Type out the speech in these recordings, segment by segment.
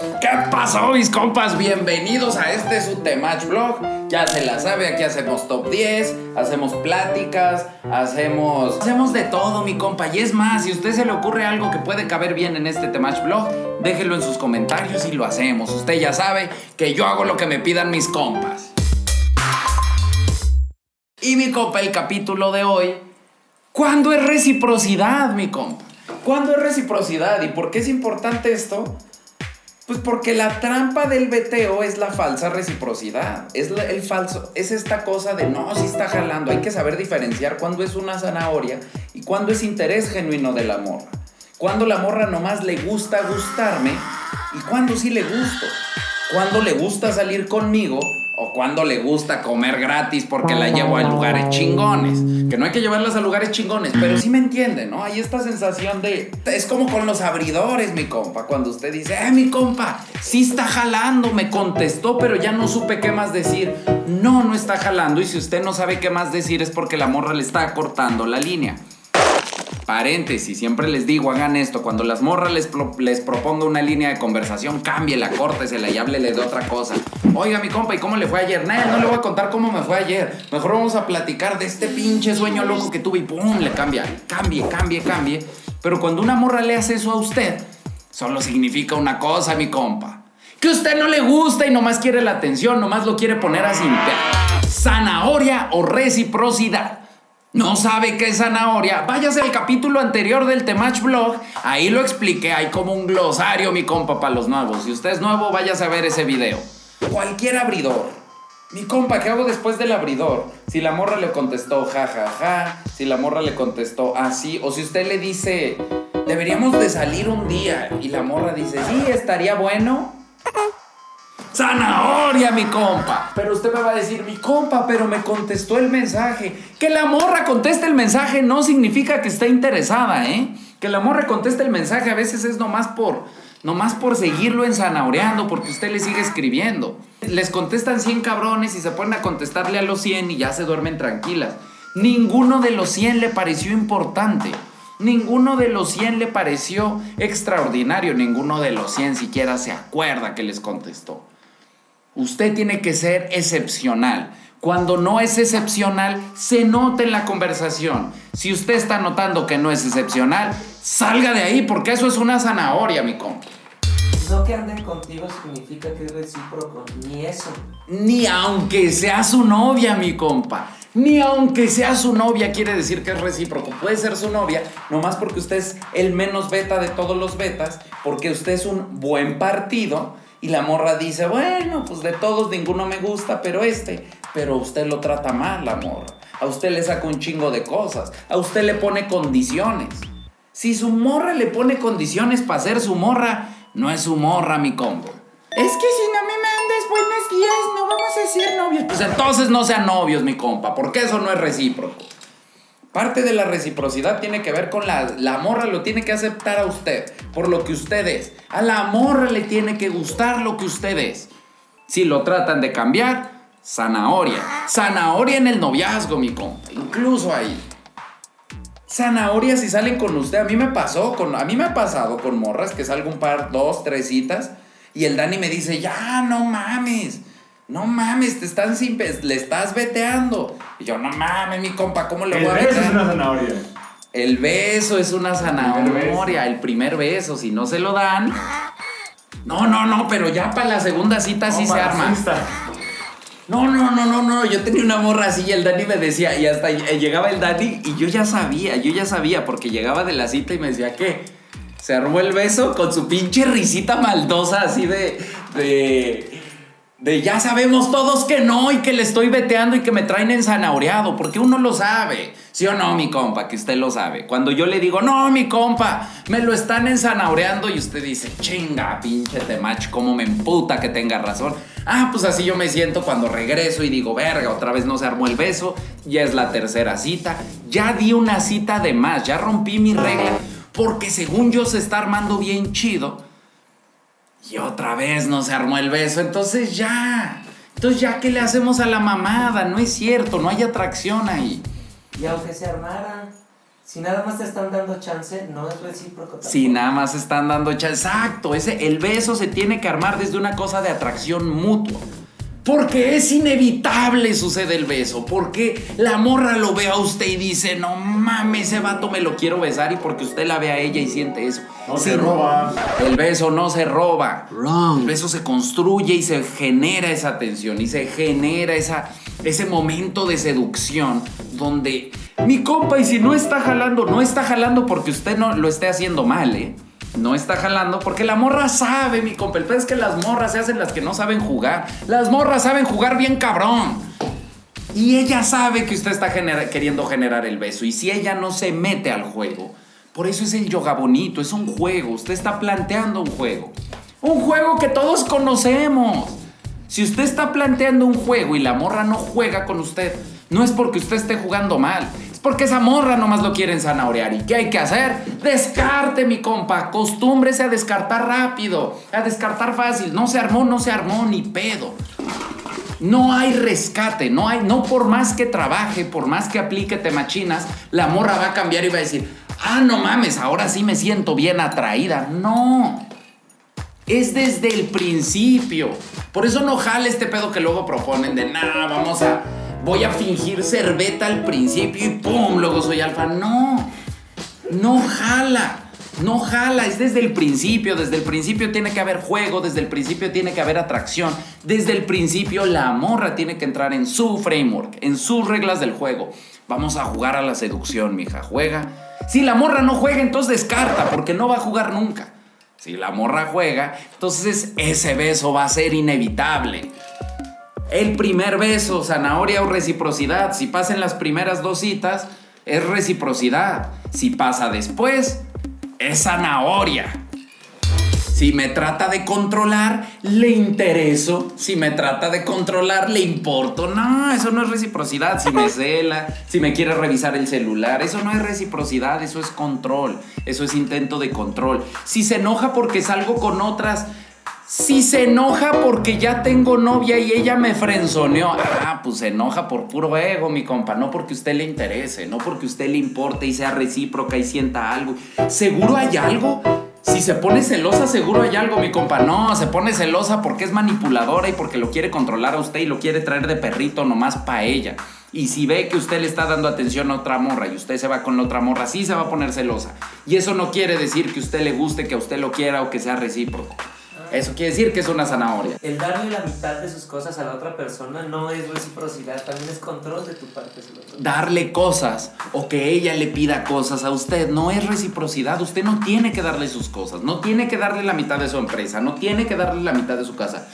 ¿Qué pasó, mis compas? Bienvenidos a este su Temach Vlog. Ya se la sabe, aquí hacemos top 10, hacemos pláticas, hacemos. Hacemos de todo, mi compa. Y es más, si a usted se le ocurre algo que puede caber bien en este Temach Vlog, déjelo en sus comentarios y lo hacemos. Usted ya sabe que yo hago lo que me pidan mis compas. Y mi compa, el capítulo de hoy. ¿Cuándo es reciprocidad, mi compa? ¿Cuándo es reciprocidad? ¿Y por qué es importante esto? Pues porque la trampa del veteo es la falsa reciprocidad. Es el falso, es esta cosa de no, si está jalando. Hay que saber diferenciar cuándo es una zanahoria y cuándo es interés genuino de la morra. Cuando la morra nomás le gusta gustarme y cuándo sí le gusto. Cuando le gusta salir conmigo o cuando le gusta comer gratis porque la llevo a lugares chingones. Que no hay que llevarlas a lugares chingones, pero sí me entiende, ¿no? Hay esta sensación de... Es como con los abridores, mi compa, cuando usted dice, eh, mi compa, sí está jalando, me contestó, pero ya no supe qué más decir. No, no está jalando y si usted no sabe qué más decir es porque la morra le está cortando la línea. Paréntesis, siempre les digo, hagan esto. Cuando las morras les, les proponga una línea de conversación, cámbiela, córtesela y háblele de otra cosa. Oiga, mi compa, ¿y cómo le fue ayer? Nah, no le voy a contar cómo me fue ayer. Mejor vamos a platicar de este pinche sueño loco que tuve y pum, le cambia. Cambie, cambie, cambie. Pero cuando una morra le hace eso a usted, solo significa una cosa, mi compa. Que usted no le gusta y nomás quiere la atención, nomás lo quiere poner así. Zanahoria o reciprocidad. ¿No sabe qué es zanahoria? Váyase al capítulo anterior del Temach Blog. Ahí lo expliqué. Hay como un glosario, mi compa, para los nuevos. Si usted es nuevo, váyase a ver ese video. Cualquier abridor. Mi compa, ¿qué hago después del abridor? Si la morra le contestó ja, ja, ja. Si la morra le contestó así. O si usted le dice, deberíamos de salir un día. Y la morra dice, sí, estaría bueno. Zanahoria, mi compa. Pero usted me va a decir, mi compa, pero me contestó el mensaje. Que la morra conteste el mensaje no significa que esté interesada, ¿eh? Que la morra conteste el mensaje a veces es nomás por, nomás por seguirlo ensanahoreando, porque usted le sigue escribiendo. Les contestan 100 cabrones y se ponen a contestarle a los 100 y ya se duermen tranquilas. Ninguno de los 100 le pareció importante. Ninguno de los 100 le pareció extraordinario. Ninguno de los 100 siquiera se acuerda que les contestó. Usted tiene que ser excepcional. Cuando no es excepcional, se nota en la conversación. Si usted está notando que no es excepcional, salga de ahí porque eso es una zanahoria, mi compa. No que anden contigo significa que es recíproco, ni eso. Ni aunque sea su novia, mi compa. Ni aunque sea su novia quiere decir que es recíproco. Puede ser su novia, nomás porque usted es el menos beta de todos los betas, porque usted es un buen partido y la morra dice, bueno, pues de todos ninguno me gusta, pero este. Pero usted lo trata mal, la morra. A usted le saca un chingo de cosas. A usted le pone condiciones. Si su morra le pone condiciones para ser su morra, no es su morra, mi combo. Es que si no me mandas buenos días, no vamos a ser novios. Pues entonces no sean novios, mi compa, porque eso no es recíproco. Parte de la reciprocidad tiene que ver con la, la morra lo tiene que aceptar a usted por lo que usted es. A la morra le tiene que gustar lo que usted es. Si lo tratan de cambiar, zanahoria. Zanahoria en el noviazgo, mi compa. Incluso ahí. Zanahoria si salen con usted. A mí me pasó, con, a mí me ha pasado con morras que salgo un par, dos, tres citas y el Dani me dice, ya, no mames. No mames, te están sin le estás veteando. Y yo, no mames, mi compa, ¿cómo le voy a vetear? El beso es una zanahoria. El beso es una zanahoria, el primer beso, si no se lo dan. No, no, no, pero ya para la segunda cita sí se arma. No, no, no, no, no. Yo tenía una morra así y el Dani me decía, y hasta llegaba el Dani y yo ya sabía, yo ya sabía, porque llegaba de la cita y me decía, ¿qué? Se armó el beso con su pinche risita maldosa así de. de de ya sabemos todos que no y que le estoy veteando y que me traen ensanahoreado, porque uno lo sabe. ¿Sí o no, mi compa? Que usted lo sabe. Cuando yo le digo, no, mi compa, me lo están ensanahoreando y usted dice, chinga, pinche temach, cómo me emputa que tenga razón. Ah, pues así yo me siento cuando regreso y digo, verga, otra vez no se armó el beso, ya es la tercera cita, ya di una cita de más, ya rompí mi regla, porque según yo se está armando bien chido y otra vez no se armó el beso. Entonces ya. Entonces ya, ¿qué le hacemos a la mamada? No es cierto, no hay atracción ahí. Y aunque se armara. Si nada más te están dando chance, no es recíproco. Si nada más están dando chance. Exacto, ese, el beso se tiene que armar desde una cosa de atracción mutua. Porque es inevitable sucede el beso. Porque la morra lo ve a usted y dice, no mames, ese vato me lo quiero besar. Y porque usted la ve a ella y siente eso. No se roba. El beso no se roba. El beso se construye y se genera esa tensión. Y se genera esa, ese momento de seducción donde mi compa, y si no está jalando, no está jalando porque usted no lo esté haciendo mal, ¿eh? No está jalando porque la morra sabe, mi compa. El es que las morras se hacen las que no saben jugar. Las morras saben jugar bien cabrón. Y ella sabe que usted está queriendo generar el beso. Y si ella no se mete al juego, por eso es el yoga bonito, es un juego. Usted está planteando un juego. Un juego que todos conocemos. Si usted está planteando un juego y la morra no juega con usted, no es porque usted esté jugando mal, porque esa morra nomás lo quieren zanahorear. ¿Y qué hay que hacer? Descarte, mi compa. Acostúmbrese a descartar rápido, a descartar fácil. No se armó, no se armó, ni pedo. No hay rescate, no hay, no por más que trabaje, por más que aplique temachinas, la morra va a cambiar y va a decir, ah, no mames, ahora sí me siento bien atraída. No. Es desde el principio. Por eso no jale este pedo que luego proponen de, nada, vamos a voy a fingir ser beta al principio y ¡pum! Luego soy alfa. No, no jala. No jala, es desde el principio, desde el principio tiene que haber juego, desde el principio tiene que haber atracción, desde el principio la morra tiene que entrar en su framework, en sus reglas del juego. Vamos a jugar a la seducción, mija, juega. Si la morra no juega, entonces descarta, porque no va a jugar nunca. Si la morra juega, entonces ese beso va a ser inevitable. El primer beso, zanahoria o reciprocidad. Si pasa en las primeras dos citas, es reciprocidad. Si pasa después, es zanahoria. Si me trata de controlar, le intereso. Si me trata de controlar, le importo. No, eso no es reciprocidad. Si me cela, si me quiere revisar el celular, eso no es reciprocidad, eso es control. Eso es intento de control. Si se enoja porque salgo con otras, si se enoja porque ya tengo novia y ella me frenzoneó, ah, pues se enoja por puro ego, mi compa, no porque usted le interese, no porque usted le importe y sea recíproca y sienta algo. ¿Seguro hay algo? Si se pone celosa, seguro hay algo, mi compa. No, se pone celosa porque es manipuladora y porque lo quiere controlar a usted y lo quiere traer de perrito nomás para ella. Y si ve que usted le está dando atención a otra morra y usted se va con la otra morra, sí se va a poner celosa. Y eso no quiere decir que usted le guste, que a usted lo quiera o que sea recíproco. Eso quiere decir que es una zanahoria. El darle la mitad de sus cosas a la otra persona no es reciprocidad, también es control de tu parte. Darle cosas o que ella le pida cosas a usted no es reciprocidad. Usted no tiene que darle sus cosas, no tiene que darle la mitad de su empresa, no tiene que darle la mitad de su casa.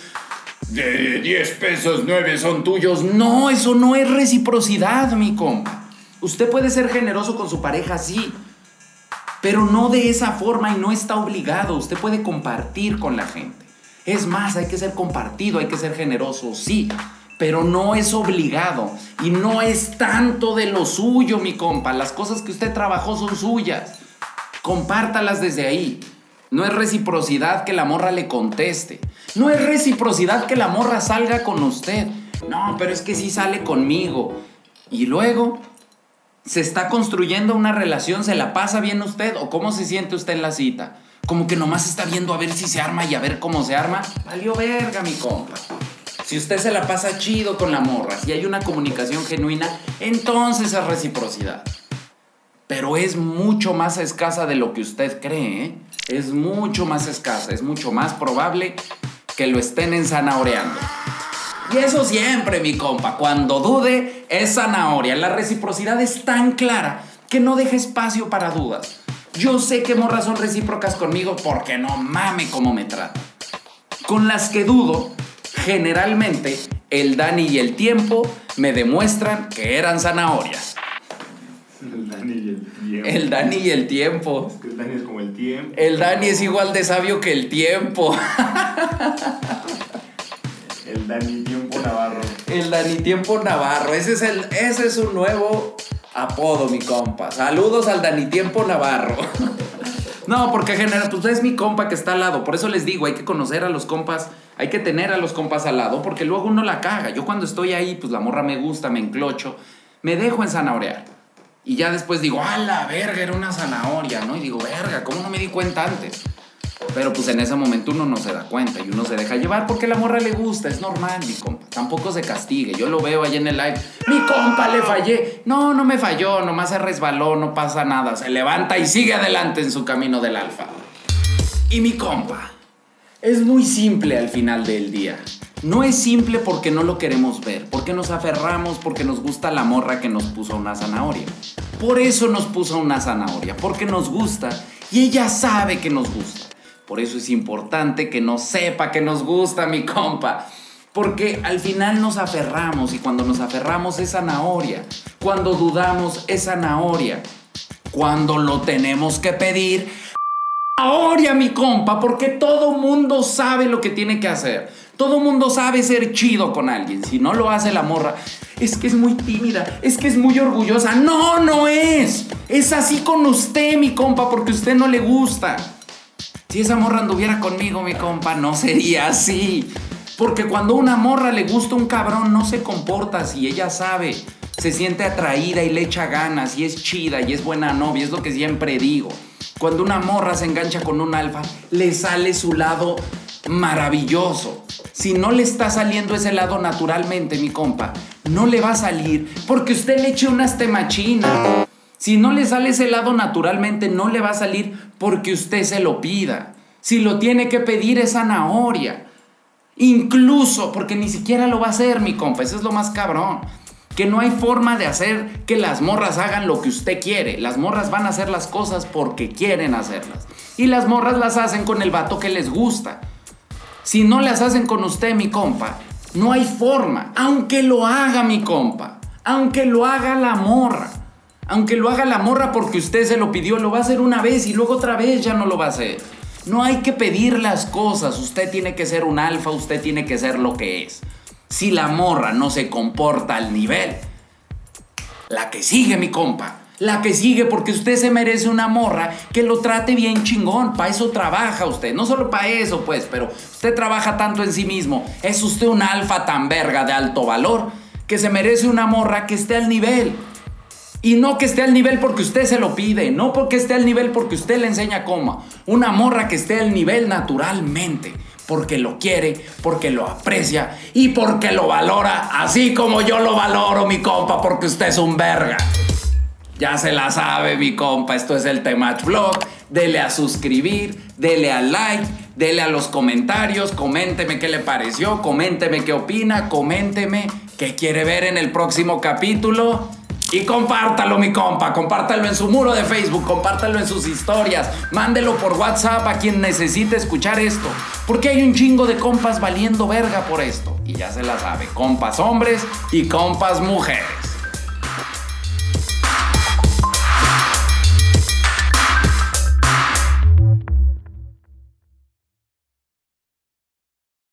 De 10 pesos, 9 son tuyos. No, eso no es reciprocidad, mi compa. Usted puede ser generoso con su pareja, sí pero no de esa forma y no está obligado. Usted puede compartir con la gente. Es más, hay que ser compartido, hay que ser generoso, sí, pero no es obligado y no es tanto de lo suyo, mi compa. Las cosas que usted trabajó son suyas. Compártalas desde ahí. No es reciprocidad que la morra le conteste. No es reciprocidad que la morra salga con usted. No, pero es que sí sale conmigo. Y luego se está construyendo una relación, se la pasa bien usted o cómo se siente usted en la cita. Como que nomás está viendo a ver si se arma y a ver cómo se arma. Valió verga, mi compa. Si usted se la pasa chido con la morra, si hay una comunicación genuina, entonces es reciprocidad. Pero es mucho más escasa de lo que usted cree. ¿eh? Es mucho más escasa, es mucho más probable que lo estén ensanaoreando. Y eso siempre, mi compa. Cuando dude, es zanahoria. La reciprocidad es tan clara que no deja espacio para dudas. Yo sé que morras son recíprocas conmigo porque no mame cómo me trata. Con las que dudo, generalmente el Dani y el tiempo me demuestran que eran zanahorias. El Dani y el tiempo. El Dani y el tiempo. el Dani es como el tiempo. El Dani es igual de sabio que el tiempo. El Dani Tiempo Navarro. El Dani Tiempo Navarro. Ese es, el, ese es un nuevo apodo, mi compa. Saludos al Dani Tiempo Navarro. No, porque general, pues es mi compa que está al lado. Por eso les digo, hay que conocer a los compas, hay que tener a los compas al lado, porque luego uno la caga. Yo cuando estoy ahí, pues la morra me gusta, me enclocho, me dejo en zanahorear. Y ya después digo, a la verga, era una zanahoria, ¿no? Y digo, verga, ¿cómo no me di cuenta antes? Pero pues en ese momento uno no se da cuenta y uno se deja llevar porque la morra le gusta, es normal, mi compa. Tampoco se castigue. Yo lo veo ahí en el live. Mi compa le fallé. No, no me falló, nomás se resbaló, no pasa nada. Se levanta y sigue adelante en su camino del alfa. Y mi compa, es muy simple al final del día. No es simple porque no lo queremos ver, porque nos aferramos, porque nos gusta la morra que nos puso una zanahoria. Por eso nos puso una zanahoria, porque nos gusta y ella sabe que nos gusta. Por eso es importante que nos sepa que nos gusta, mi compa. Porque al final nos aferramos y cuando nos aferramos es zanahoria. Cuando dudamos es zanahoria. Cuando lo tenemos que pedir, zanahoria, mi compa, porque todo mundo sabe lo que tiene que hacer. Todo mundo sabe ser chido con alguien. Si no lo hace la morra, es que es muy tímida, es que es muy orgullosa. No, no es. Es así con usted, mi compa, porque a usted no le gusta. Si esa morra anduviera conmigo, mi compa, no sería así. Porque cuando una morra le gusta un cabrón, no se comporta así. Ella sabe, se siente atraída y le echa ganas y es chida y es buena novia. Es lo que siempre digo. Cuando una morra se engancha con un alfa, le sale su lado maravilloso. Si no le está saliendo ese lado naturalmente, mi compa, no le va a salir porque usted le eche unas temachinas. Si no le sale ese lado naturalmente, no le va a salir porque usted se lo pida. Si lo tiene que pedir es zanahoria. Incluso porque ni siquiera lo va a hacer, mi compa. Eso es lo más cabrón. Que no hay forma de hacer que las morras hagan lo que usted quiere. Las morras van a hacer las cosas porque quieren hacerlas. Y las morras las hacen con el vato que les gusta. Si no las hacen con usted, mi compa, no hay forma. Aunque lo haga, mi compa. Aunque lo haga la morra. Aunque lo haga la morra porque usted se lo pidió, lo va a hacer una vez y luego otra vez ya no lo va a hacer. No hay que pedir las cosas, usted tiene que ser un alfa, usted tiene que ser lo que es. Si la morra no se comporta al nivel, la que sigue mi compa, la que sigue porque usted se merece una morra que lo trate bien chingón, para eso trabaja usted, no solo para eso pues, pero usted trabaja tanto en sí mismo, es usted un alfa tan verga de alto valor que se merece una morra que esté al nivel. Y no que esté al nivel porque usted se lo pide, no porque esté al nivel porque usted le enseña cómo. Una morra que esté al nivel naturalmente, porque lo quiere, porque lo aprecia y porque lo valora, así como yo lo valoro, mi compa, porque usted es un verga. Ya se la sabe, mi compa, esto es el Temach Vlog. Dele a suscribir, dele a like, dele a los comentarios, coménteme qué le pareció, coménteme qué opina, coménteme qué quiere ver en el próximo capítulo. Y compártalo, mi compa, compártalo en su muro de Facebook, compártalo en sus historias, mándelo por WhatsApp a quien necesite escuchar esto. Porque hay un chingo de compas valiendo verga por esto. Y ya se la sabe, compas hombres y compas mujeres.